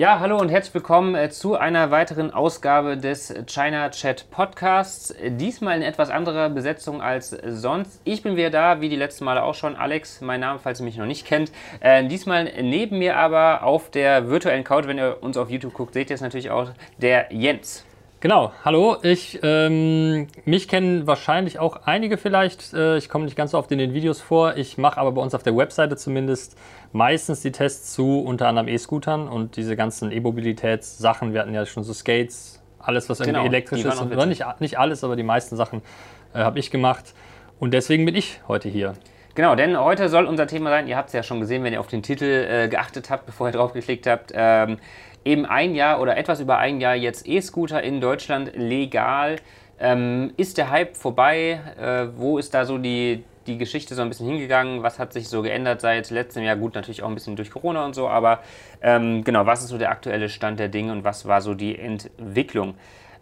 Ja, hallo und herzlich willkommen äh, zu einer weiteren Ausgabe des China Chat Podcasts. Diesmal in etwas anderer Besetzung als sonst. Ich bin wieder da, wie die letzten Male auch schon. Alex, mein Name, falls ihr mich noch nicht kennt. Äh, diesmal neben mir aber auf der virtuellen Couch, wenn ihr uns auf YouTube guckt, seht ihr es natürlich auch, der Jens. Genau, hallo. Ich, ähm, mich kennen wahrscheinlich auch einige vielleicht. Äh, ich komme nicht ganz so oft in den Videos vor. Ich mache aber bei uns auf der Webseite zumindest meistens die Tests zu unter anderem E-Scootern und diese ganzen E-Mobilitätssachen. Wir hatten ja schon so Skates, alles was irgendwie genau, elektrisch ist. Oder nicht, nicht alles, aber die meisten Sachen äh, habe ich gemacht. Und deswegen bin ich heute hier. Genau, denn heute soll unser Thema sein, ihr habt es ja schon gesehen, wenn ihr auf den Titel äh, geachtet habt, bevor ihr draufgeklickt habt. Ähm, eben ein Jahr oder etwas über ein Jahr jetzt E-Scooter in Deutschland legal. Ähm, ist der Hype vorbei? Äh, wo ist da so die, die Geschichte so ein bisschen hingegangen? Was hat sich so geändert seit letztem Jahr? Gut, natürlich auch ein bisschen durch Corona und so, aber ähm, genau, was ist so der aktuelle Stand der Dinge und was war so die Entwicklung?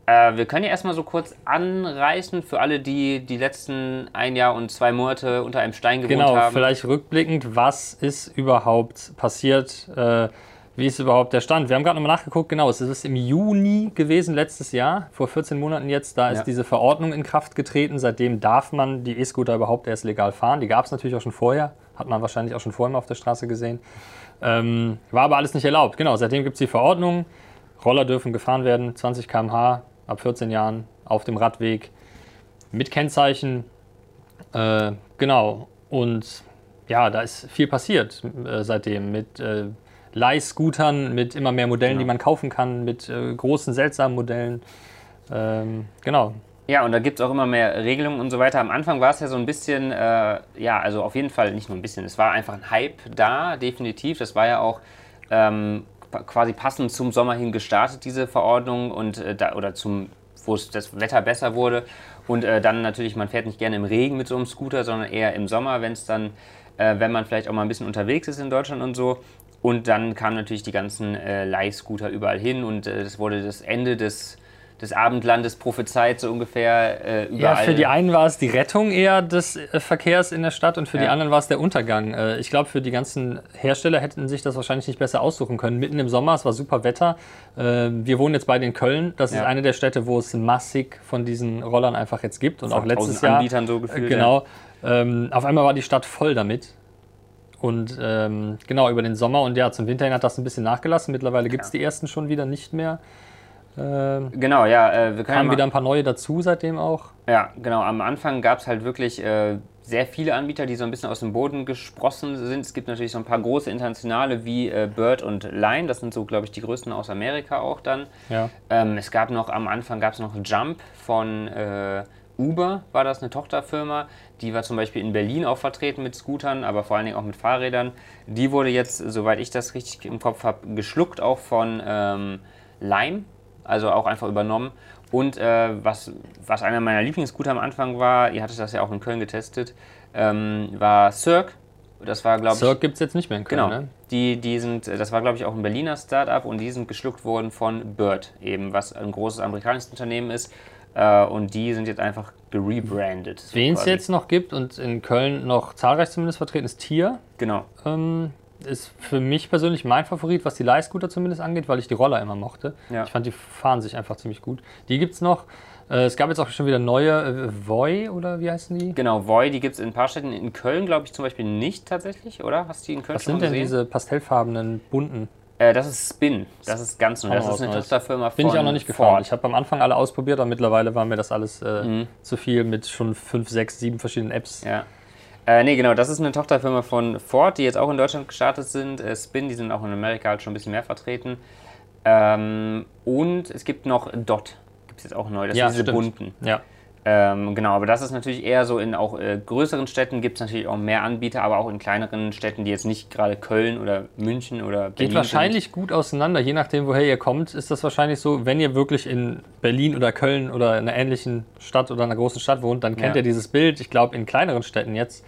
Äh, wir können ja erstmal so kurz anreißen für alle, die die letzten ein Jahr und zwei Monate unter einem Stein gewohnt genau, haben. Genau, vielleicht rückblickend, was ist überhaupt passiert? Äh, wie ist überhaupt der Stand? Wir haben gerade nochmal nachgeguckt, genau, es ist im Juni gewesen, letztes Jahr, vor 14 Monaten jetzt, da ist ja. diese Verordnung in Kraft getreten. Seitdem darf man die E-Scooter überhaupt erst legal fahren. Die gab es natürlich auch schon vorher, hat man wahrscheinlich auch schon vorher mal auf der Straße gesehen. Ähm, war aber alles nicht erlaubt. Genau, seitdem gibt es die Verordnung. Roller dürfen gefahren werden, 20 km/h ab 14 Jahren auf dem Radweg mit Kennzeichen. Äh, genau, und ja, da ist viel passiert äh, seitdem mit. Äh, Leihscootern mit immer mehr Modellen, genau. die man kaufen kann, mit äh, großen, seltsamen Modellen. Ähm, genau. Ja, und da gibt es auch immer mehr Regelungen und so weiter. Am Anfang war es ja so ein bisschen, äh, ja, also auf jeden Fall nicht nur ein bisschen, es war einfach ein Hype da, definitiv. Das war ja auch ähm, quasi passend zum Sommer hin gestartet, diese Verordnung, und äh, da, oder zum, wo das Wetter besser wurde. Und äh, dann natürlich, man fährt nicht gerne im Regen mit so einem Scooter, sondern eher im Sommer, wenn es dann, äh, wenn man vielleicht auch mal ein bisschen unterwegs ist in Deutschland und so. Und dann kamen natürlich die ganzen äh, Leihscooter überall hin und äh, das wurde das Ende des, des Abendlandes prophezeit, so ungefähr äh, überall. Ja, für die einen war es die Rettung eher des äh, Verkehrs in der Stadt und für ja. die anderen war es der Untergang. Äh, ich glaube, für die ganzen Hersteller hätten sich das wahrscheinlich nicht besser aussuchen können. Mitten im Sommer, es war super Wetter. Äh, wir wohnen jetzt beide in Köln. Das ja. ist eine der Städte, wo es massig von diesen Rollern einfach jetzt gibt. Und auch letztes Jahr. Anbietern so gefühlt. Genau. Ja. Ähm, auf einmal war die Stadt voll damit. Und ähm, genau, über den Sommer und ja, zum Winter hin hat das ein bisschen nachgelassen. Mittlerweile gibt es ja. die ersten schon wieder nicht mehr. Ähm, genau, ja. Äh, wir kamen wieder ein paar neue dazu seitdem auch. Ja, genau. Am Anfang gab es halt wirklich äh, sehr viele Anbieter, die so ein bisschen aus dem Boden gesprossen sind. Es gibt natürlich so ein paar große internationale wie äh, Bird und Line. Das sind so, glaube ich, die größten aus Amerika auch dann. Ja. Ähm, es gab noch, am Anfang gab es noch Jump von äh, Uber, war das eine Tochterfirma. Die war zum Beispiel in Berlin auch vertreten mit Scootern, aber vor allen Dingen auch mit Fahrrädern. Die wurde jetzt, soweit ich das richtig im Kopf habe, geschluckt auch von ähm, Lime, also auch einfach übernommen. Und äh, was, was einer meiner Lieblingsscooter am Anfang war, ihr hattet das ja auch in Köln getestet, ähm, war Cirque. Das war, glaube ich. Cirque gibt es jetzt nicht mehr in Köln, genau. ne? Die, die sind, das war, glaube ich, auch ein Berliner Startup und die sind geschluckt worden von Bird, eben, was ein großes amerikanisches Unternehmen ist. Äh, und die sind jetzt einfach gerebrandet. So Wen es jetzt noch gibt und in Köln noch zahlreich zumindest vertreten ist Tier. Genau. Ähm, ist für mich persönlich mein Favorit, was die Leihscooter zumindest angeht, weil ich die Roller immer mochte. Ja. Ich fand, die fahren sich einfach ziemlich gut. Die gibt es noch. Äh, es gab jetzt auch schon wieder neue, äh, Voy oder wie heißen die? Genau, Voy, die gibt es in ein paar Städten. In Köln glaube ich zum Beispiel nicht tatsächlich, oder? Hast du die in Köln was schon Was sind denn diese pastellfarbenen, bunten? Äh, das ist Spin. Das ist ganz neu. Das ist eine Tochterfirma von Bin ich auch noch nicht gefahren. Ich habe am Anfang alle ausprobiert, aber mittlerweile war mir das alles äh, mhm. zu viel mit schon fünf, sechs, sieben verschiedenen Apps. Ja. Äh, nee, genau, das ist eine Tochterfirma von Ford, die jetzt auch in Deutschland gestartet sind. Äh, Spin, die sind auch in Amerika halt schon ein bisschen mehr vertreten. Ähm, und es gibt noch Dot. Gibt es jetzt auch neu. Das ja, sind diese stimmt. bunten. Ja. Ähm, genau, aber das ist natürlich eher so in auch äh, größeren Städten gibt es natürlich auch mehr Anbieter, aber auch in kleineren Städten, die jetzt nicht gerade Köln oder München oder Berlin Geht wahrscheinlich sind. gut auseinander, je nachdem, woher ihr kommt, ist das wahrscheinlich so, wenn ihr wirklich in Berlin oder Köln oder in einer ähnlichen Stadt oder einer großen Stadt wohnt, dann kennt ja. ihr dieses Bild. Ich glaube, in kleineren Städten jetzt,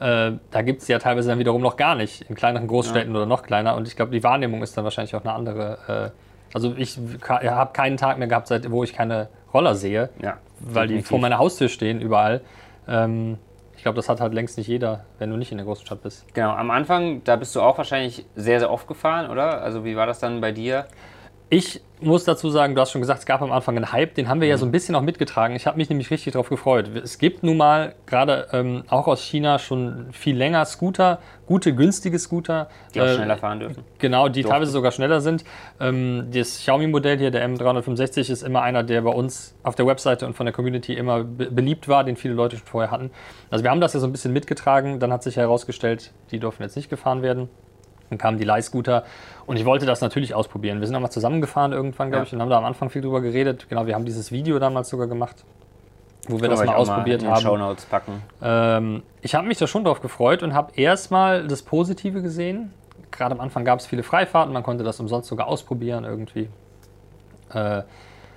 äh, da gibt es ja teilweise dann wiederum noch gar nicht, in kleineren Großstädten ja. oder noch kleiner. Und ich glaube, die Wahrnehmung ist dann wahrscheinlich auch eine andere. Äh, also ich habe keinen Tag mehr gehabt, seit, wo ich keine Roller sehe, ja, weil definitiv. die vor meiner Haustür stehen überall. Ähm, ich glaube, das hat halt längst nicht jeder, wenn du nicht in der großen Stadt bist. Genau, am Anfang, da bist du auch wahrscheinlich sehr, sehr oft gefahren, oder? Also wie war das dann bei dir? Ich muss dazu sagen, du hast schon gesagt, es gab am Anfang einen Hype, den haben wir mhm. ja so ein bisschen auch mitgetragen. Ich habe mich nämlich richtig darauf gefreut. Es gibt nun mal gerade ähm, auch aus China schon viel länger Scooter, gute, günstige Scooter. Die auch äh, schneller fahren dürfen. Genau, die Durften. teilweise sogar schneller sind. Ähm, das Xiaomi-Modell hier, der M365, ist immer einer, der bei uns auf der Webseite und von der Community immer be beliebt war, den viele Leute schon vorher hatten. Also wir haben das ja so ein bisschen mitgetragen. Dann hat sich herausgestellt, die dürfen jetzt nicht gefahren werden. Dann kamen die Leihscooter und ich wollte das natürlich ausprobieren. Wir sind nochmal zusammengefahren irgendwann, glaube ja. ich, und haben da am Anfang viel drüber geredet. Genau, wir haben dieses Video damals sogar gemacht, wo wir das mal ausprobiert mal haben. Ähm, ich habe mich da schon drauf gefreut und habe erstmal das Positive gesehen. Gerade am Anfang gab es viele Freifahrten, man konnte das umsonst sogar ausprobieren irgendwie. Äh,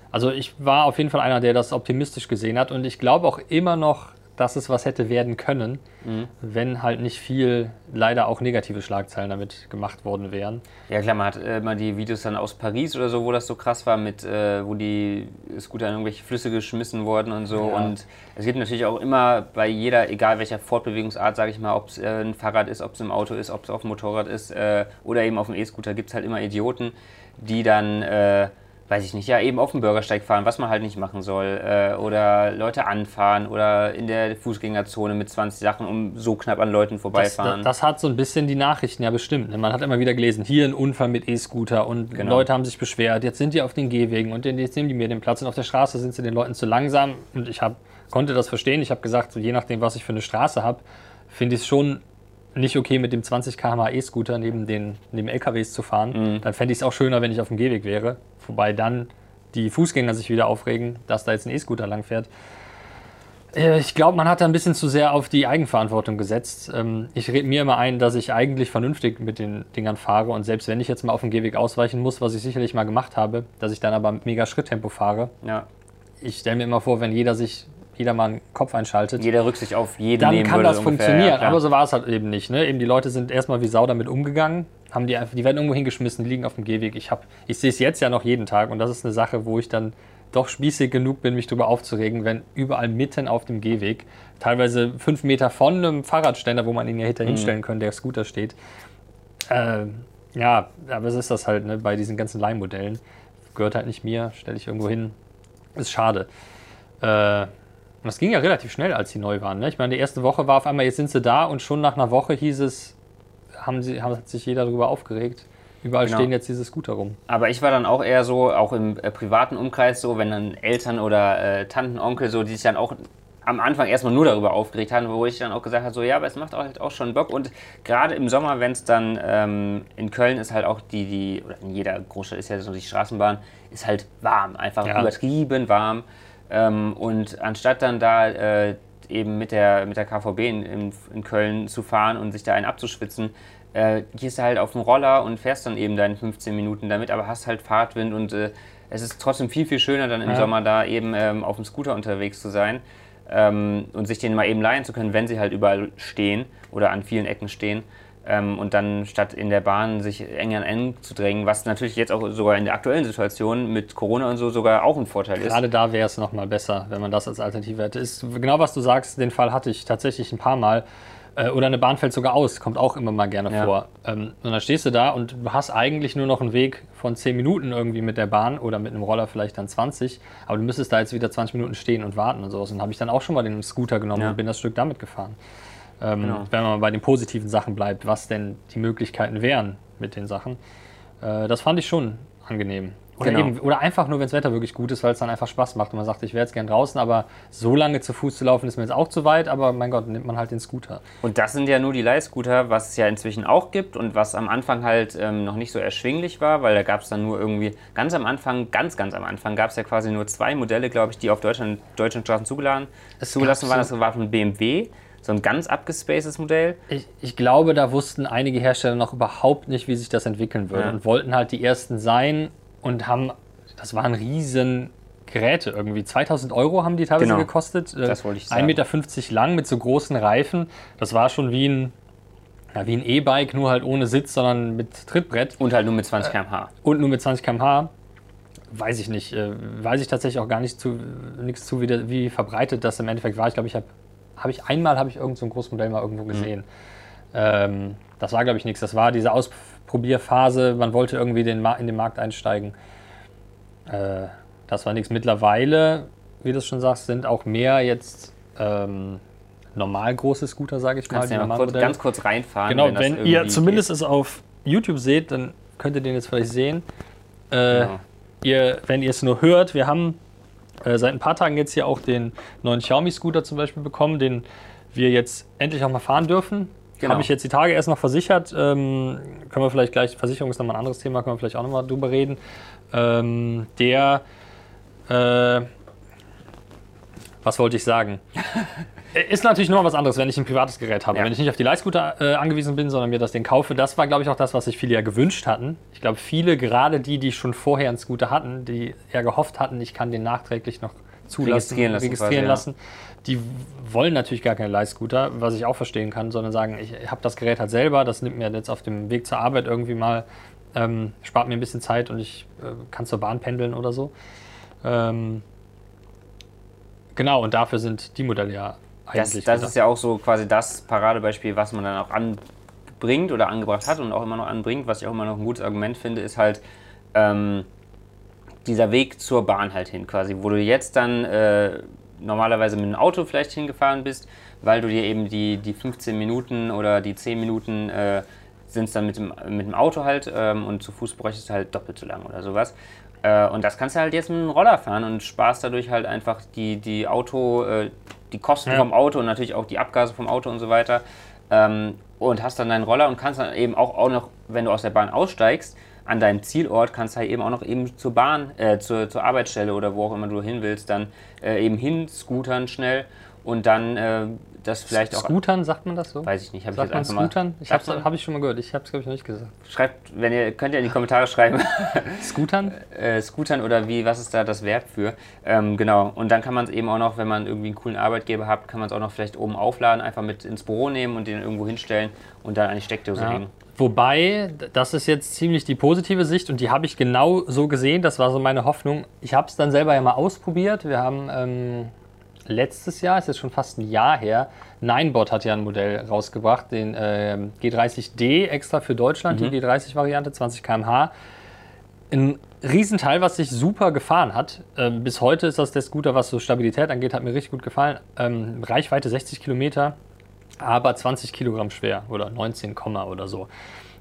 also ich war auf jeden Fall einer, der das optimistisch gesehen hat und ich glaube auch immer noch, dass es was hätte werden können, mhm. wenn halt nicht viel, leider auch negative Schlagzeilen damit gemacht worden wären. Ja klar, man hat immer äh, die Videos dann aus Paris oder so, wo das so krass war, mit äh, wo die Scooter in irgendwelche Flüsse geschmissen wurden und so. Ja. Und es gibt natürlich auch immer bei jeder, egal welcher Fortbewegungsart, sage ich mal, ob es äh, ein Fahrrad ist, ob es im Auto ist, ob es auf dem Motorrad ist äh, oder eben auf dem E-Scooter, gibt es halt immer Idioten, die dann äh, weiß ich nicht, ja, eben auf dem Bürgersteig fahren, was man halt nicht machen soll. Äh, oder Leute anfahren oder in der Fußgängerzone mit 20 Sachen um so knapp an Leuten vorbeifahren. Das, das, hat so ein bisschen die Nachrichten ja bestimmt. Ne? Man hat immer wieder gelesen, hier ein Unfall mit E-Scooter und genau. Leute haben sich beschwert, jetzt sind die auf den Gehwegen und jetzt nehmen die mir den Platz und auf der Straße sind sie den Leuten zu langsam. Und ich hab, konnte das verstehen. Ich habe gesagt, so je nachdem, was ich für eine Straße habe, finde ich es schon nicht okay, mit dem 20 km/h E-Scooter neben den neben LKWs zu fahren. Mhm. Dann fände ich es auch schöner, wenn ich auf dem Gehweg wäre. Wobei dann die Fußgänger sich wieder aufregen, dass da jetzt ein E-Scooter langfährt. Äh, ich glaube, man hat da ein bisschen zu sehr auf die Eigenverantwortung gesetzt. Ähm, ich rede mir immer ein, dass ich eigentlich vernünftig mit den Dingern fahre und selbst wenn ich jetzt mal auf dem Gehweg ausweichen muss, was ich sicherlich mal gemacht habe, dass ich dann aber mit mega Schritttempo fahre. Ja. Ich stelle mir immer vor, wenn jeder sich jeder mal einen Kopf einschaltet. Jeder Rücksicht auf jeden Dann kann das ungefähr, funktionieren. Ja, aber so war es halt eben nicht. Ne? Eben die Leute sind erstmal wie Sau damit umgegangen, haben die, die werden irgendwo hingeschmissen, liegen auf dem Gehweg. Ich, ich sehe es jetzt ja noch jeden Tag und das ist eine Sache, wo ich dann doch spießig genug bin, mich darüber aufzuregen, wenn überall mitten auf dem Gehweg, teilweise fünf Meter von einem Fahrradständer, wo man ihn ja hinter mhm. hinstellen könnte, der Scooter steht. Äh, ja, aber es ist das halt ne, bei diesen ganzen Leihmodellen. Gehört halt nicht mir, stelle ich irgendwo hin. Ist schade. Äh, und das ging ja relativ schnell, als sie neu waren. Ne? Ich meine, die erste Woche war auf einmal, jetzt sind sie da und schon nach einer Woche hieß es, haben sie, hat sich jeder darüber aufgeregt. Überall genau. stehen jetzt diese Scooter rum. Aber ich war dann auch eher so, auch im äh, privaten Umkreis so, wenn dann Eltern oder äh, Tanten, Onkel so, die sich dann auch am Anfang erstmal nur darüber aufgeregt haben, wo ich dann auch gesagt habe, so ja, aber es macht auch, halt auch schon Bock. Und gerade im Sommer, wenn es dann ähm, in Köln ist halt auch die, die, oder in jeder Großstadt ist ja so die Straßenbahn, ist halt warm, einfach ja. übertrieben warm. Ähm, und anstatt dann da äh, eben mit der, mit der KVB in, in, in, Köln zu fahren und sich da einen abzuschwitzen, äh, gehst du halt auf den Roller und fährst dann eben deine 15 Minuten damit, aber hast halt Fahrtwind und äh, es ist trotzdem viel, viel schöner dann im ja. Sommer da eben ähm, auf dem Scooter unterwegs zu sein ähm, und sich den mal eben leihen zu können, wenn sie halt überall stehen oder an vielen Ecken stehen. Ähm, und dann statt in der Bahn sich eng an eng zu drängen, was natürlich jetzt auch sogar in der aktuellen Situation mit Corona und so sogar auch ein Vorteil ist. Gerade da wäre es nochmal besser, wenn man das als Alternative hätte. Ist genau was du sagst, den Fall hatte ich tatsächlich ein paar Mal. Äh, oder eine Bahn fällt sogar aus, kommt auch immer mal gerne ja. vor. Ähm, und dann stehst du da und du hast eigentlich nur noch einen Weg von 10 Minuten irgendwie mit der Bahn oder mit einem Roller vielleicht dann 20, aber du müsstest da jetzt wieder 20 Minuten stehen und warten und sowas. Und habe ich dann auch schon mal den Scooter genommen ja. und bin das Stück damit gefahren. Ähm, genau. Wenn man bei den positiven Sachen bleibt, was denn die Möglichkeiten wären mit den Sachen. Äh, das fand ich schon angenehm. Oder, genau. eben, oder einfach nur, wenn das Wetter wirklich gut ist, weil es dann einfach Spaß macht und man sagt, ich wäre jetzt gern draußen, aber so lange zu Fuß zu laufen ist mir jetzt auch zu weit, aber mein Gott, nimmt man halt den Scooter. Und das sind ja nur die Leihscooter, was es ja inzwischen auch gibt und was am Anfang halt ähm, noch nicht so erschwinglich war, weil da gab es dann nur irgendwie, ganz am Anfang, ganz, ganz am Anfang gab es ja quasi nur zwei Modelle, glaube ich, die auf Deutschland, deutschen Straßen zugeladen, zugelassen waren. Das war von BMW so ein ganz abgespacedes Modell. Ich, ich, glaube, da wussten einige Hersteller noch überhaupt nicht, wie sich das entwickeln würde ja. und wollten halt die ersten sein und haben, das waren riesen Geräte irgendwie. 2000 Euro haben die teilweise genau. gekostet. Das wollte ich sagen. 1,50 Meter lang mit so großen Reifen. Das war schon wie ein ja, wie ein E-Bike, nur halt ohne Sitz, sondern mit Trittbrett. Und halt nur mit 20 km/h. Und nur mit 20 km/h. Weiß ich nicht. Äh, weiß ich tatsächlich auch gar nicht zu, nichts zu, wie, wie verbreitet das im Endeffekt war. Ich glaube, ich habe habe ich einmal habe ich irgend so ein Großmodell mal irgendwo gesehen. Mhm. Ähm, das war, glaube ich, nichts. Das war diese Ausprobierphase. Man wollte irgendwie den in den Markt einsteigen. Äh, das war nichts. Mittlerweile, wie du schon sagst, sind auch mehr jetzt ähm, normal große Scooter, sage ich mal. Ja mal kurz, ganz kurz reinfahren. Genau, wenn, wenn ihr zumindest geht. es auf YouTube seht, dann könnt ihr den jetzt vielleicht sehen. Äh, genau. ihr, wenn ihr es nur hört, wir haben äh, seit ein paar Tagen jetzt hier auch den neuen Xiaomi-Scooter zum Beispiel bekommen, den wir jetzt endlich auch mal fahren dürfen. Genau. Habe ich jetzt die Tage erst noch versichert. Ähm, können wir vielleicht gleich, Versicherung ist nochmal ein anderes Thema, können wir vielleicht auch nochmal drüber reden. Ähm, der, äh, was wollte ich sagen? ist natürlich noch was anderes, wenn ich ein privates Gerät habe. Ja. Wenn ich nicht auf die Leihscooter äh, angewiesen bin, sondern mir das Ding kaufe. Das war, glaube ich, auch das, was sich viele ja gewünscht hatten. Ich glaube, viele, gerade die, die schon vorher einen Scooter hatten, die ja gehofft hatten, ich kann den nachträglich noch zulassen, registrieren lassen, registrieren quasi, lassen ja. die wollen natürlich gar keine Leihscooter, was ich auch verstehen kann, sondern sagen, ich habe das Gerät halt selber, das nimmt mir jetzt auf dem Weg zur Arbeit irgendwie mal, ähm, spart mir ein bisschen Zeit und ich äh, kann zur Bahn pendeln oder so. Ähm, genau, und dafür sind die Modelle ja das, das ist ja auch so quasi das Paradebeispiel, was man dann auch anbringt oder angebracht hat und auch immer noch anbringt, was ich auch immer noch ein gutes Argument finde, ist halt ähm, dieser Weg zur Bahn halt hin quasi, wo du jetzt dann äh, normalerweise mit dem Auto vielleicht hingefahren bist, weil du dir eben die, die 15 Minuten oder die 10 Minuten äh, sind es dann mit dem, mit dem Auto halt ähm, und zu Fuß bräuchtest du halt doppelt so lang oder sowas. Äh, und das kannst du halt jetzt mit einem Roller fahren und sparst dadurch halt einfach die, die Auto, äh, die Kosten ja. vom Auto und natürlich auch die Abgase vom Auto und so weiter. Ähm, und hast dann deinen Roller und kannst dann eben auch, auch noch, wenn du aus der Bahn aussteigst, an deinem Zielort kannst du halt eben auch noch eben zur Bahn, äh, zur, zur Arbeitsstelle oder wo auch immer du hin willst, dann äh, eben hin scootern schnell und dann äh, das vielleicht auch. Scootern, sagt man das so? Weiß ich nicht. Sagt ich jetzt man Scootern? Mal, ich habe hab ich schon mal gehört. Ich habe es, glaube ich, noch nicht gesagt. Schreibt, wenn ihr, könnt ihr in die Kommentare schreiben. Scootern? äh, Scootern oder wie, was ist da das Verb für? Ähm, genau. Und dann kann man es eben auch noch, wenn man irgendwie einen coolen Arbeitgeber hat, kann man es auch noch vielleicht oben aufladen, einfach mit ins Büro nehmen und den irgendwo hinstellen und dann an die Steckdose ja. hängen. Wobei, das ist jetzt ziemlich die positive Sicht und die habe ich genau so gesehen. Das war so meine Hoffnung. Ich habe es dann selber ja mal ausprobiert. Wir haben ähm, letztes Jahr, ist jetzt schon fast ein Jahr her, Ninebot hat ja ein Modell rausgebracht, den äh, G30D extra für Deutschland, mhm. die G30-Variante, 20 km/h. Ein Riesenteil, was sich super gefahren hat. Ähm, bis heute ist das der Scooter, was so Stabilität angeht, hat mir richtig gut gefallen. Ähm, Reichweite 60 Kilometer, aber 20 Kilogramm schwer oder 19, oder so.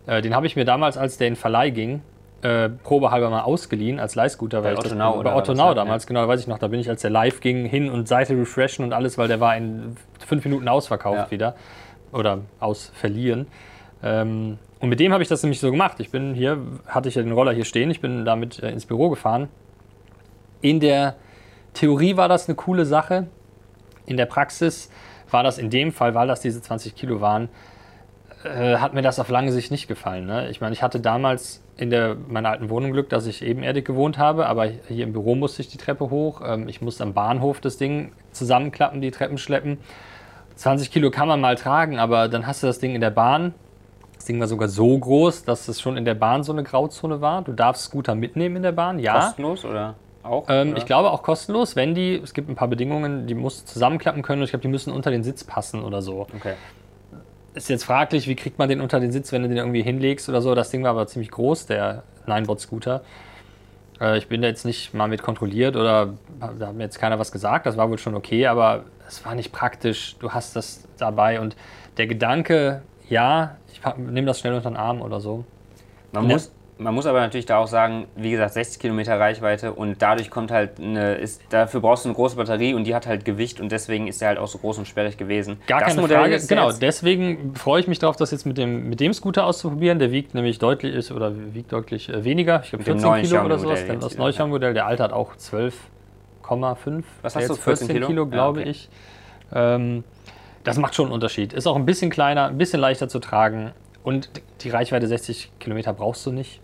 Äh, den habe ich mir damals, als der in Verleih ging, äh, probehalber mal ausgeliehen als Leihscooter. Bei Otto Now, Bei Otto Now damals, ja. genau, weiß ich noch. Da bin ich, als der live ging, hin und Seite refreshen und alles, weil der war in fünf Minuten ausverkauft ja. wieder. Oder ausverliehen. Ähm, und mit dem habe ich das nämlich so gemacht. Ich bin hier, hatte ich ja den Roller hier stehen, ich bin damit äh, ins Büro gefahren. In der Theorie war das eine coole Sache. In der Praxis war das in dem Fall, weil das diese 20 Kilo waren, äh, hat mir das auf lange Sicht nicht gefallen. Ne? Ich meine, ich hatte damals in der, meiner alten Wohnung Glück, dass ich ebenerdig gewohnt habe, aber hier im Büro musste ich die Treppe hoch. Ähm, ich musste am Bahnhof das Ding zusammenklappen, die Treppen schleppen. 20 Kilo kann man mal tragen, aber dann hast du das Ding in der Bahn. Das Ding war sogar so groß, dass es schon in der Bahn so eine Grauzone war. Du darfst Scooter mitnehmen in der Bahn, ja. Kostenlos oder? Auch, ähm? Ich glaube auch kostenlos, wenn die, es gibt ein paar Bedingungen, die musst zusammenklappen können und ich glaube, die müssen unter den Sitz passen oder so. Okay ist jetzt fraglich, wie kriegt man den unter den Sitz, wenn du den irgendwie hinlegst oder so. Das Ding war aber ziemlich groß, der Ninebot-Scooter. Äh, ich bin da jetzt nicht mal mit kontrolliert oder da hat mir jetzt keiner was gesagt. Das war wohl schon okay, aber es war nicht praktisch. Du hast das dabei und der Gedanke, ja, ich nehme das schnell unter den Arm oder so. Man muss, man muss aber natürlich da auch sagen, wie gesagt, 60 Kilometer Reichweite und dadurch kommt halt eine, ist, dafür brauchst du eine große Batterie und die hat halt Gewicht und deswegen ist der halt auch so groß und sperrig gewesen. Gar das keine Modell Frage, genau, deswegen freue ich mich darauf, das jetzt mit dem, mit dem Scooter auszuprobieren. Der wiegt nämlich deutlich, ist, oder wiegt deutlich äh, weniger, ich glaube 14 Kilo oder sowas, denn das Neuschau-Modell, der alte hat auch 12,5. Was hast du, 14 Kilo, Kilo glaube ja, okay. ich. Ähm, das macht schon einen Unterschied. Ist auch ein bisschen kleiner, ein bisschen leichter zu tragen. Und die Reichweite 60 Kilometer brauchst du nicht.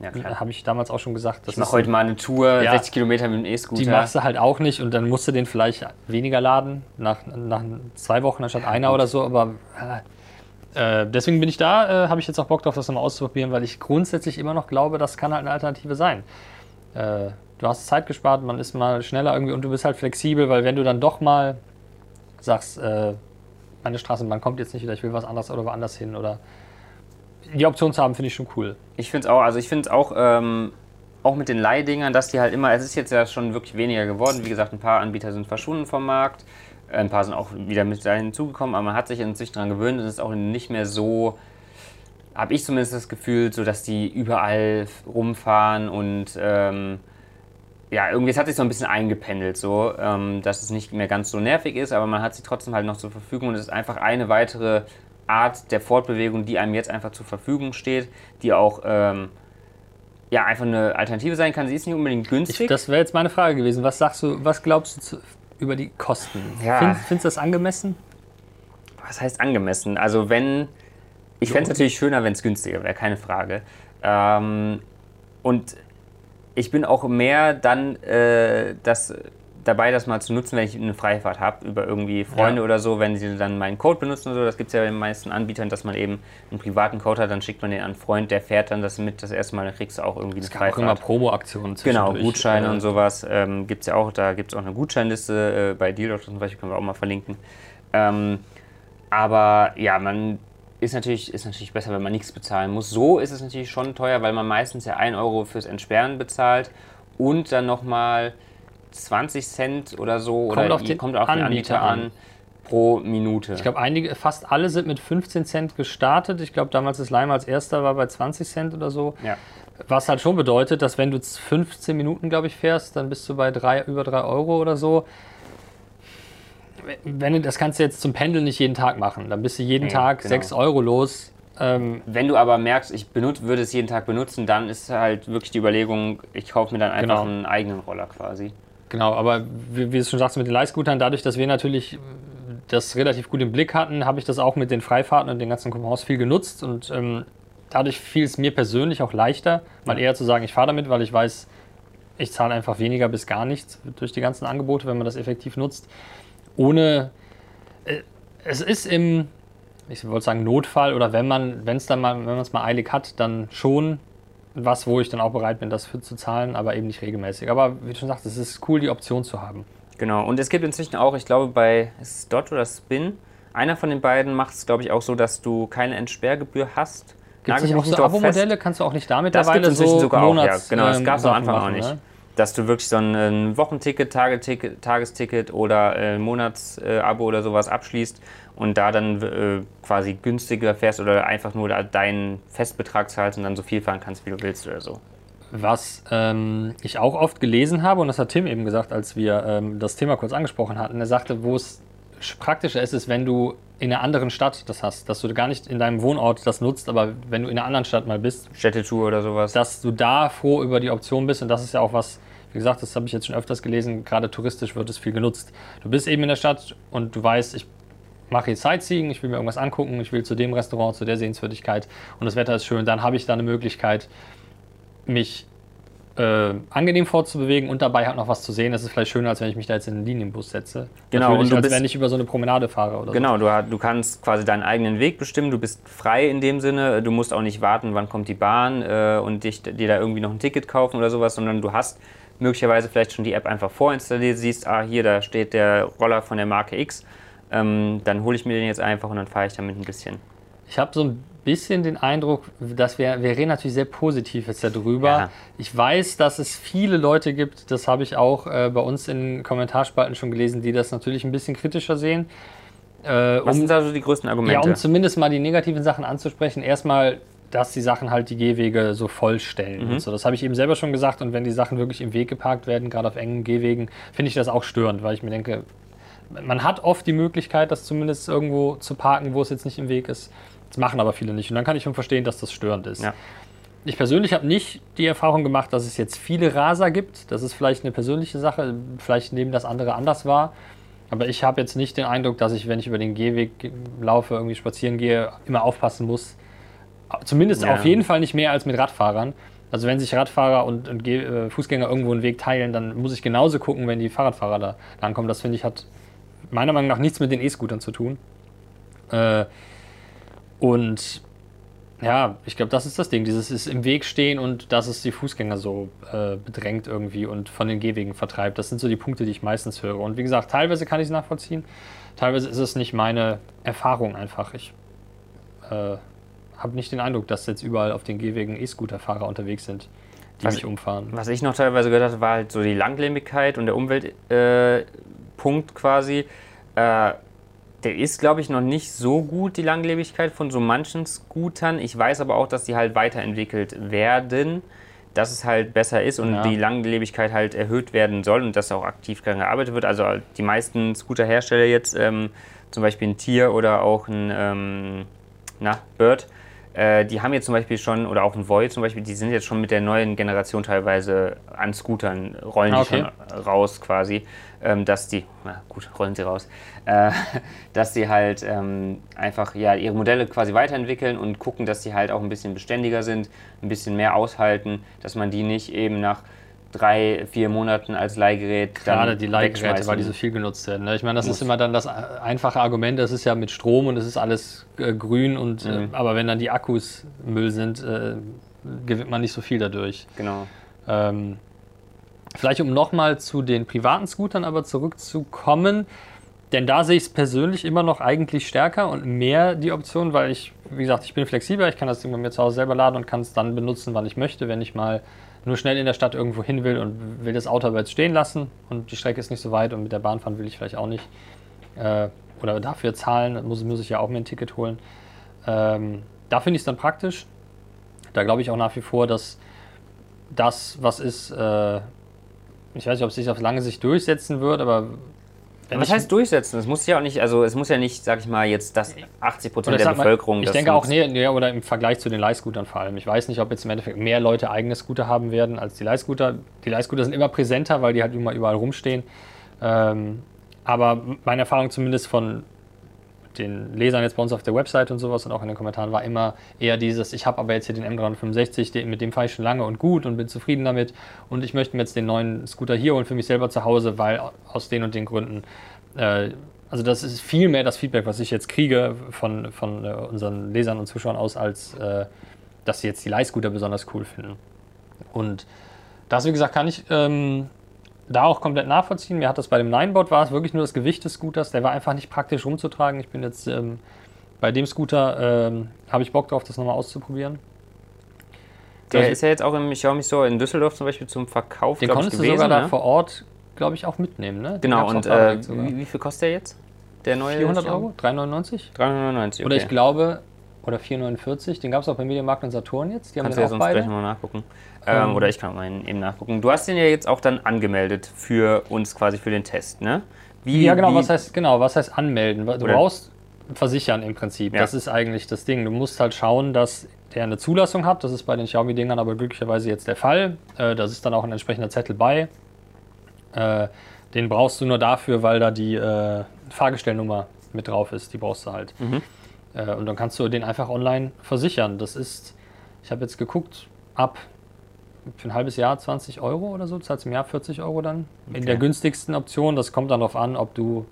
Ja, Habe ich damals auch schon gesagt. ich mache heute mal eine Tour, ja, 60 Kilometer mit dem E-Scooter. Die machst du halt auch nicht und dann musst du den vielleicht weniger laden, nach, nach zwei Wochen anstatt einer oder so. Aber äh, deswegen bin ich da, äh, habe ich jetzt auch Bock drauf, das nochmal auszuprobieren, weil ich grundsätzlich immer noch glaube, das kann halt eine Alternative sein. Äh, du hast Zeit gespart, man ist mal schneller irgendwie und du bist halt flexibel, weil wenn du dann doch mal sagst, äh, meine Straßenbahn kommt jetzt nicht wieder, ich will was anderes oder woanders hin oder die Option zu haben, finde ich schon cool. Ich finde es auch, also ich finde es auch, ähm, auch mit den Leihdingern, dass die halt immer, es ist jetzt ja schon wirklich weniger geworden. Wie gesagt, ein paar Anbieter sind verschwunden vom Markt, ein paar sind auch wieder mit dahin hinzugekommen, aber man hat sich inzwischen daran gewöhnt und es ist auch nicht mehr so, habe ich zumindest das Gefühl, so dass die überall rumfahren und ähm, ja, irgendwie, es hat sich so ein bisschen eingependelt, so, ähm, dass es nicht mehr ganz so nervig ist, aber man hat sie trotzdem halt noch zur Verfügung und es ist einfach eine weitere Art der Fortbewegung, die einem jetzt einfach zur Verfügung steht, die auch ähm, ja, einfach eine Alternative sein kann. Sie ist nicht unbedingt günstig. Ich, das wäre jetzt meine Frage gewesen. Was sagst du, was glaubst du zu, über die Kosten? Ja. Find, findest du das angemessen? Was heißt angemessen? Also wenn, ich fände es natürlich schöner, wenn es günstiger wäre, keine Frage. Ähm, und ich bin auch mehr dann äh, das dabei, das mal zu nutzen, wenn ich eine Freifahrt habe, über irgendwie Freunde ja. oder so, wenn sie dann meinen Code benutzen oder so. Das gibt es ja bei den meisten Anbietern, dass man eben einen privaten Code hat, dann schickt man den an einen Freund, der fährt dann das mit, das erste Mal, dann kriegst du auch irgendwie eine Freifahrt. Es immer Promo-Aktionen Genau, Gutscheine äh, und sowas ähm, gibt es ja auch. Da gibt es auch eine Gutscheinliste, äh, bei Deal zum Beispiel können wir auch mal verlinken. Ähm, aber ja, man ist natürlich, ist natürlich besser, wenn man nichts bezahlen muss. So ist es natürlich schon teuer, weil man meistens ja 1 Euro fürs Entsperren bezahlt und dann nochmal 20 Cent oder so kommt oder auf den, kommt auf den Anbieter, an. an pro Minute. Ich glaube, einige, fast alle sind mit 15 Cent gestartet. Ich glaube, damals ist Lime als erster war bei 20 Cent oder so. Ja. Was halt schon bedeutet, dass wenn du 15 Minuten, glaube ich, fährst, dann bist du bei drei, über 3 Euro oder so. Wenn du, das kannst du jetzt zum Pendeln nicht jeden Tag machen. Dann bist du jeden nee, Tag genau. 6 Euro los. Ähm, wenn du aber merkst, ich benut, würde es jeden Tag benutzen, dann ist halt wirklich die Überlegung, ich kaufe mir dann einfach genau. einen eigenen Roller quasi. Genau, aber wie, wie du schon sagst, mit den Leihscootern, dadurch, dass wir natürlich das relativ gut im Blick hatten, habe ich das auch mit den Freifahrten und den ganzen Coupons viel genutzt und ähm, dadurch fiel es mir persönlich auch leichter, mal eher zu sagen, ich fahre damit, weil ich weiß, ich zahle einfach weniger bis gar nichts durch die ganzen Angebote, wenn man das effektiv nutzt. Ohne, äh, es ist im, ich wollte sagen Notfall oder wenn man, wenn es dann mal, wenn man es mal eilig hat, dann schon was, wo ich dann auch bereit bin, das für zu zahlen, aber eben nicht regelmäßig. Aber wie du schon sagst, es ist cool, die Option zu haben. Genau, und es gibt inzwischen auch, ich glaube, bei ist Dot oder Spin, einer von den beiden macht es, glaube ich, auch so, dass du keine Entsperrgebühr hast. Gibt es nicht auch so Abo-Modelle? Kannst du auch nicht damit das mittlerweile so sogar Monats, auch, ja. Genau, das gab es am Anfang machen, auch nicht. Ne? Dass du wirklich so ein Wochenticket, Tageticket, Tagesticket oder äh, Monatsabo äh, oder sowas abschließt und da dann äh, quasi günstiger fährst oder einfach nur deinen Festbetrag zahlst und dann so viel fahren kannst, wie du willst oder so. Was ähm, ich auch oft gelesen habe, und das hat Tim eben gesagt, als wir ähm, das Thema kurz angesprochen hatten, er sagte, wo es praktischer ist, ist, wenn du in einer anderen Stadt das hast, dass du gar nicht in deinem Wohnort das nutzt, aber wenn du in einer anderen Stadt mal bist, Städtetour oder sowas, dass du da froh über die Option bist und das ist ja auch was, wie gesagt, das habe ich jetzt schon öfters gelesen, gerade touristisch wird es viel genutzt. Du bist eben in der Stadt und du weißt, ich mache jetzt Sightseeing, ich will mir irgendwas angucken, ich will zu dem Restaurant, zu der Sehenswürdigkeit und das Wetter ist schön, dann habe ich da eine Möglichkeit, mich äh, angenehm fortzubewegen und dabei halt noch was zu sehen. Das ist vielleicht schöner, als wenn ich mich da jetzt in einen Linienbus setze. Genau, Natürlich, und als wenn ich über so eine Promenade fahre oder Genau, so. du, du kannst quasi deinen eigenen Weg bestimmen, du bist frei in dem Sinne, du musst auch nicht warten, wann kommt die Bahn äh, und dich, dir da irgendwie noch ein Ticket kaufen oder sowas, sondern du hast möglicherweise vielleicht schon die App einfach vorinstalliert, siehst, ah, hier, da steht der Roller von der Marke X ähm, dann hole ich mir den jetzt einfach und dann fahre ich damit ein bisschen. Ich habe so ein bisschen den Eindruck, dass wir, wir reden natürlich sehr positiv jetzt darüber. Ja. Ich weiß, dass es viele Leute gibt, das habe ich auch äh, bei uns in Kommentarspalten schon gelesen, die das natürlich ein bisschen kritischer sehen. Äh, Was um, sind also die größten Argumente? Ja, um zumindest mal die negativen Sachen anzusprechen. Erstmal, dass die Sachen halt die Gehwege so vollstellen. Mhm. So, das habe ich eben selber schon gesagt. Und wenn die Sachen wirklich im Weg geparkt werden, gerade auf engen Gehwegen, finde ich das auch störend, weil ich mir denke, man hat oft die Möglichkeit, das zumindest irgendwo zu parken, wo es jetzt nicht im Weg ist. Das machen aber viele nicht. Und dann kann ich schon verstehen, dass das störend ist. Ja. Ich persönlich habe nicht die Erfahrung gemacht, dass es jetzt viele Raser gibt. Das ist vielleicht eine persönliche Sache. Vielleicht nehmen das andere anders wahr. Aber ich habe jetzt nicht den Eindruck, dass ich, wenn ich über den Gehweg laufe, irgendwie spazieren gehe, immer aufpassen muss. Zumindest ja. auf jeden Fall nicht mehr als mit Radfahrern. Also wenn sich Radfahrer und, und äh, Fußgänger irgendwo einen Weg teilen, dann muss ich genauso gucken, wenn die Fahrradfahrer da ankommen. Das finde ich hat meiner Meinung nach nichts mit den E-Scootern zu tun. Äh, und Ja, ich glaube, das ist das Ding. Dieses ist im Weg stehen und dass es die Fußgänger so äh, bedrängt irgendwie und von den Gehwegen vertreibt. Das sind so die Punkte, die ich meistens höre. Und wie gesagt, teilweise kann ich es nachvollziehen. Teilweise ist es nicht meine Erfahrung einfach. Ich äh, habe nicht den Eindruck, dass jetzt überall auf den Gehwegen E-Scooter-Fahrer unterwegs sind, die was, mich umfahren. Was ich noch teilweise gehört habe, war halt so die Langlebigkeit und der Umweltpunkt äh, quasi. Der ist, glaube ich, noch nicht so gut, die Langlebigkeit von so manchen Scootern. Ich weiß aber auch, dass die halt weiterentwickelt werden, dass es halt besser ist und ja. die Langlebigkeit halt erhöht werden soll und dass auch aktiv daran gearbeitet wird. Also die meisten Scooterhersteller jetzt, ähm, zum Beispiel ein Tier oder auch ein ähm, na, Bird, äh, die haben jetzt zum Beispiel schon, oder auch ein Void zum Beispiel, die sind jetzt schon mit der neuen Generation teilweise an Scootern, rollen okay. die schon raus quasi, ähm, dass die, na gut, rollen sie raus, äh, dass sie halt ähm, einfach ja, ihre Modelle quasi weiterentwickeln und gucken, dass sie halt auch ein bisschen beständiger sind, ein bisschen mehr aushalten, dass man die nicht eben nach drei, vier Monaten als Leihgerät. Gerade die Leihgeräte, weil die so viel genutzt werden. Ne? Ich meine, das muss. ist immer dann das einfache Argument, das ist ja mit Strom und es ist alles äh, grün und äh, mhm. äh, aber wenn dann die Akkus Müll sind, äh, gewinnt man nicht so viel dadurch. Genau. Ähm, vielleicht um nochmal zu den privaten Scootern aber zurückzukommen, denn da sehe ich es persönlich immer noch eigentlich stärker und mehr die Option, weil ich, wie gesagt, ich bin flexibler, ich kann das Ding bei mir zu Hause selber laden und kann es dann benutzen, wann ich möchte, wenn ich mal nur schnell in der Stadt irgendwo hin will und will das Auto aber jetzt stehen lassen und die Strecke ist nicht so weit und mit der Bahn fahren will ich vielleicht auch nicht. Äh, oder dafür zahlen, muss, muss ich ja auch mir ein Ticket holen. Ähm, da finde ich es dann praktisch. Da glaube ich auch nach wie vor, dass das, was ist, äh, ich weiß nicht, ob es sich auf lange Sicht durchsetzen wird, aber Was heißt durchsetzen? Es muss ja auch nicht, also es muss ja nicht, sag ich mal, jetzt das 80 Prozent der Bevölkerung. Mal, ich denke auch, nee, nee, oder im Vergleich zu den Leihscootern vor allem. Ich weiß nicht, ob jetzt im Endeffekt mehr Leute eigene Scooter haben werden als die Leihscooter. Die Leihscooter sind immer präsenter, weil die halt immer überall rumstehen. Ähm, aber meine Erfahrung zumindest von den Lesern jetzt bei uns auf der Website und sowas und auch in den Kommentaren war immer eher dieses, ich habe aber jetzt hier den M365, den, mit dem fahre ich schon lange und gut und bin zufrieden damit und ich möchte mir jetzt den neuen Scooter hier holen für mich selber zu Hause, weil aus den und den Gründen. Äh, also das ist viel mehr das Feedback, was ich jetzt kriege von, von äh, unseren Lesern und Zuschauern aus, als äh, dass sie jetzt die Leihscooter besonders cool finden. Und das, wie gesagt, kann ich ähm, da auch komplett nachvollziehen. Mir hat das bei dem Ninebot war es wirklich nur das Gewicht des Scooters. Der war einfach nicht praktisch rumzutragen. Ich bin jetzt ähm, bei dem Scooter, ähm, habe ich Bock drauf, das nochmal auszuprobieren. Der also, ist ja jetzt auch im, ich schaue mich so in Düsseldorf zum Beispiel zum Verkauf. Den konntest gewesen, du sogar ne? da vor Ort, glaube ich, auch mitnehmen. Ne? Genau, und äh, wie, wie, viel kostet der jetzt? Der neue 400 Euro? 3,99? 3,99, okay. Oder ich glaube, oder 4,49. Den gab es auch bei Mediamarkt und Saturn jetzt. Die haben Kannst du ja sonst beide. gleich mal nachgucken. Ähm, ähm, oder ich kann mal eben nachgucken. Du hast den ja jetzt auch dann angemeldet für uns quasi für den Test, ne? Wie, ja, genau. Wie, was heißt genau? Was heißt anmelden? Du brauchst versichern im Prinzip. Ja. Das ist eigentlich das Ding. Du musst halt schauen, dass der eine Zulassung hat. Das ist bei den Xiaomi-Dingern aber glücklicherweise jetzt der Fall. Äh, das ist dann auch ein entsprechender Zettel bei. Äh, den brauchst du nur dafür, weil da die äh, Fahrgestellnummer mit drauf ist. Die brauchst du halt. Mhm. Äh, und dann kannst du den einfach online versichern. Das ist, ich habe jetzt geguckt, ab für ein halbes Jahr 20 Euro oder so, zahlst im Jahr 40 Euro dann. Okay. In der günstigsten Option, das kommt dann darauf an, ob du,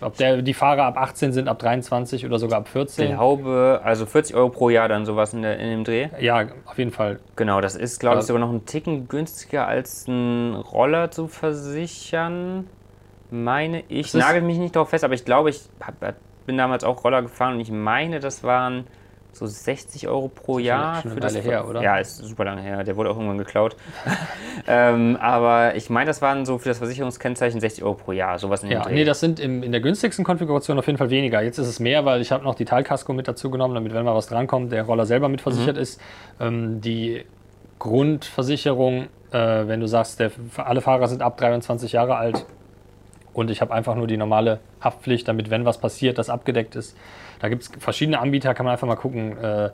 ob der, die Fahrer ab 18 sind, ab 23 oder sogar ab 14. Ich glaube, also 40 Euro pro Jahr dann sowas in, der, in dem Dreh. Ja, auf jeden Fall. Genau, das ist, glaube ich, sogar noch ein Ticken günstiger als ein Roller zu versichern. Meine ich. Nagel mich nicht darauf fest, aber ich glaube, ich hab, bin damals auch Roller gefahren und ich meine, das waren so 60 Euro pro Jahr. Schon eine für das her, oder? Ja, ist super lange her. Der wurde auch irgendwann geklaut. ähm, aber ich meine, das waren so für das Versicherungskennzeichen 60 Euro pro Jahr. Sowas in Ja, Dreh. nee, das sind im, in der günstigsten Konfiguration auf jeden Fall weniger. Jetzt ist es mehr, weil ich habe noch die Teilkasko mit dazu genommen, damit, wenn mal was drankommt, der Roller selber mitversichert mhm. ist. Ähm, die Grundversicherung, äh, wenn du sagst, der, alle Fahrer sind ab 23 Jahre alt, und ich habe einfach nur die normale Haftpflicht, damit, wenn was passiert, das abgedeckt ist. Da gibt es verschiedene Anbieter, kann man einfach mal gucken. Äh,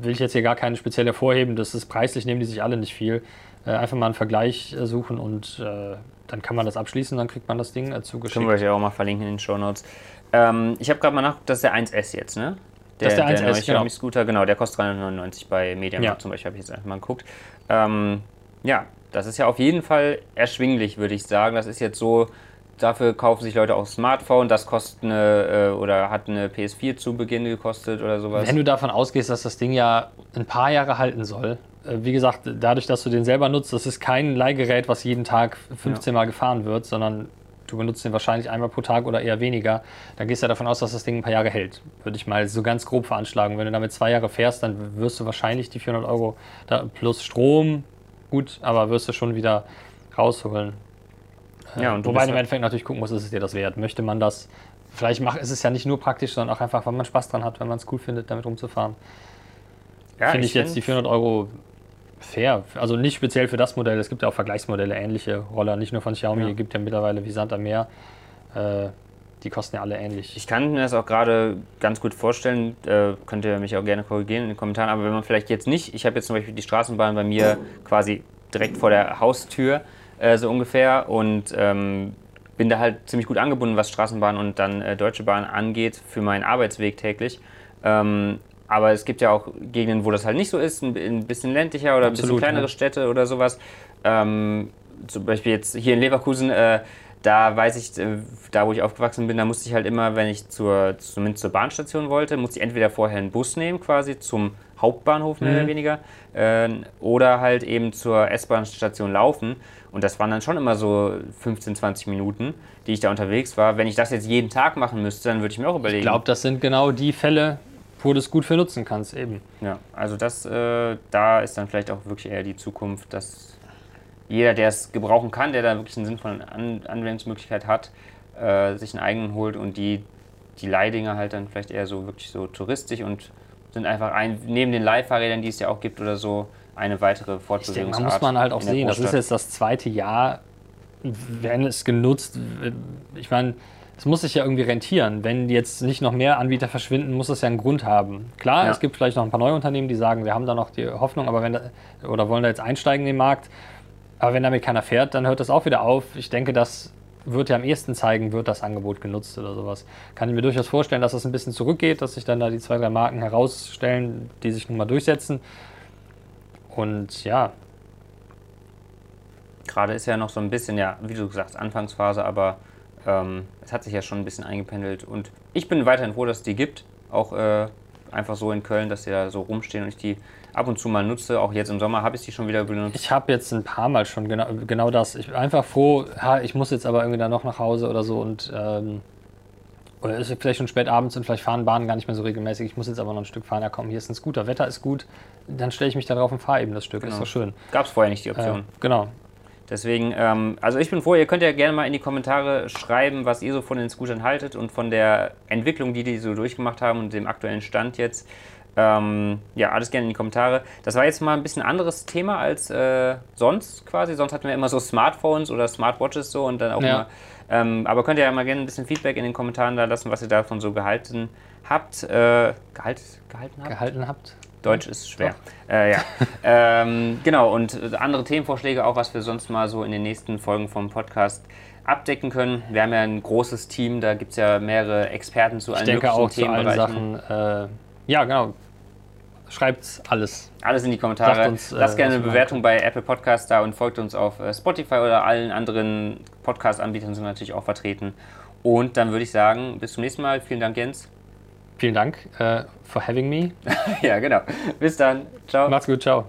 will ich jetzt hier gar keine spezielle vorheben, das ist preislich, nehmen die sich alle nicht viel. Äh, einfach mal einen Vergleich äh, suchen und äh, dann kann man das abschließen, dann kriegt man das Ding äh, zugeschickt. Können wir euch ja auch mal verlinken in den Show Notes. Ähm, ich habe gerade mal nachgeguckt, das ist der 1S jetzt, ne? Der, das ist der 1S, der neue genau. Scooter, genau, der kostet 399 bei Mediamarkt ja. zum Beispiel, habe ich jetzt einfach mal geguckt. Ähm, ja, das ist ja auf jeden Fall erschwinglich, würde ich sagen. Das ist jetzt so dafür kaufen sich Leute auch Smartphone, das kostet eine äh, oder hat eine PS4 zu Beginn gekostet oder sowas. Wenn du davon ausgehst, dass das Ding ja ein paar Jahre halten soll, äh, wie gesagt, dadurch, dass du den selber nutzt, das ist kein Leihgerät, was jeden Tag 15 ja. Mal gefahren wird, sondern du benutzt den wahrscheinlich einmal pro Tag oder eher weniger, dann gehst du ja davon aus, dass das Ding ein paar Jahre hält. Würde ich mal so ganz grob veranschlagen. Wenn du damit zwei Jahre fährst, dann wirst du wahrscheinlich die 400 Euro plus Strom, gut, aber wirst du schon wieder rausholen. Ja, und Wobei du im Endeffekt natürlich gucken muss, ist es dir das wert. Möchte man das, vielleicht macht, ist es ja nicht nur praktisch, sondern auch einfach, weil man Spaß dran hat, wenn man es cool findet, damit rumzufahren. Ja, Finde ich, ich jetzt die 400 Euro fair. Also nicht speziell für das Modell. Es gibt ja auch Vergleichsmodelle, ähnliche Roller, nicht nur von Xiaomi. Ja. Es gibt ja mittlerweile wie Sand am Meer. Äh, die kosten ja alle ähnlich. Ich kann mir das auch gerade ganz gut vorstellen. Äh, könnt ihr mich auch gerne korrigieren in den Kommentaren. Aber wenn man vielleicht jetzt nicht, ich habe jetzt zum Beispiel die Straßenbahn bei mir quasi direkt vor der Haustür, äh, so ungefähr. Und ähm, bin da halt ziemlich gut angebunden, was Straßenbahn und dann äh, Deutsche Bahn angeht, für meinen Arbeitsweg täglich. Ähm, aber es gibt ja auch Gegenden, wo das halt nicht so ist, ein, ein bisschen ländlicher oder ein bisschen kleinere ja. Städte oder sowas. Ähm, zum Beispiel jetzt hier in Leverkusen, äh, da weiß ich, äh, da wo ich aufgewachsen bin, da musste ich halt immer, wenn ich zur, zumindest zur Bahnstation wollte, musste ich entweder vorher einen Bus nehmen, quasi zum Hauptbahnhof mehr mhm. oder weniger, äh, oder halt eben zur S-Bahn-Station laufen. Und das waren dann schon immer so 15, 20 Minuten, die ich da unterwegs war. Wenn ich das jetzt jeden Tag machen müsste, dann würde ich mir auch überlegen. Ich glaube, das sind genau die Fälle, wo du es gut für nutzen kannst, eben. Ja, also das, äh, da ist dann vielleicht auch wirklich eher die Zukunft, dass jeder, der es gebrauchen kann, der da wirklich eine sinnvolle An Anwendungsmöglichkeit hat, äh, sich einen eigenen holt und die, die Leihdinger halt dann vielleicht eher so wirklich so touristisch und sind einfach ein, neben den Leihfahrrädern, die es ja auch gibt oder so, eine weitere Fortbewegungsart. Da muss man halt auch sehen, das ist jetzt das zweite Jahr, wenn es genutzt, ich meine, es muss sich ja irgendwie rentieren. Wenn jetzt nicht noch mehr Anbieter verschwinden, muss es ja einen Grund haben. Klar, ja. es gibt vielleicht noch ein paar neue Unternehmen, die sagen, wir haben da noch die Hoffnung, aber wenn da, oder wollen da jetzt einsteigen in den Markt. Aber wenn damit keiner fährt, dann hört das auch wieder auf. Ich denke, das wird ja am ehesten zeigen, wird das Angebot genutzt oder sowas. Kann ich mir durchaus vorstellen, dass das ein bisschen zurückgeht, dass sich dann da die zwei, drei Marken herausstellen, die sich nun mal durchsetzen. Und ja. Gerade ist ja noch so ein bisschen, ja, wie du gesagt, Anfangsphase, aber ähm, es hat sich ja schon ein bisschen eingependelt und ich bin weiterhin froh, dass es die gibt. Auch äh, einfach so in Köln, dass die da so rumstehen und ich die ab und zu mal nutze. Auch jetzt im Sommer habe ich die schon wieder benutzt. Ich habe jetzt ein paar Mal schon genau, genau das. Ich bin einfach froh, ha, ich muss jetzt aber irgendwie dann noch nach Hause oder so und ähm, oder ist vielleicht schon spät abends und vielleicht fahren Bahnen gar nicht mehr so regelmäßig. Ich muss jetzt aber noch ein Stück fahren. Ja, komm, hier ist ein Scooter, Wetter ist gut. Dann stelle ich mich da drauf und fahre eben das Stück. Genau. Ist doch schön. Gab es vorher nicht die Option. Äh, genau. Deswegen, ähm, also ich bin froh, ihr könnt ja gerne mal in die Kommentare schreiben, was ihr so von den Scootern haltet und von der Entwicklung, die die so durchgemacht haben und dem aktuellen Stand jetzt. Ähm, ja, alles gerne in die Kommentare. Das war jetzt mal ein bisschen anderes Thema als äh, sonst quasi. Sonst hatten wir immer so Smartphones oder Smartwatches so und dann auch ja. immer. Ähm, aber könnt ihr ja mal gerne ein bisschen Feedback in den Kommentaren da lassen, was ihr davon so gehalten habt. Äh, gehalt, gehalten habt? Gehalten habt. Deutsch ist schwer. Äh, ja. ähm, genau, und andere Themenvorschläge auch, was wir sonst mal so in den nächsten Folgen vom Podcast abdecken können. Wir haben ja ein großes Team, da gibt es ja mehrere Experten zu allen ich denke auch zu allen Sachen. Äh, ja, genau. Schreibt alles. Alles in die Kommentare. Uns, äh, Lasst gerne eine Bewertung bei Apple Podcast da und folgt uns auf äh, Spotify oder allen anderen Podcast-Anbietern sind natürlich auch vertreten. Und dann würde ich sagen, bis zum nächsten Mal. Vielen Dank, Jens. Vielen Dank uh, for having me. ja, genau. Bis dann. Ciao. Macht's gut. Ciao.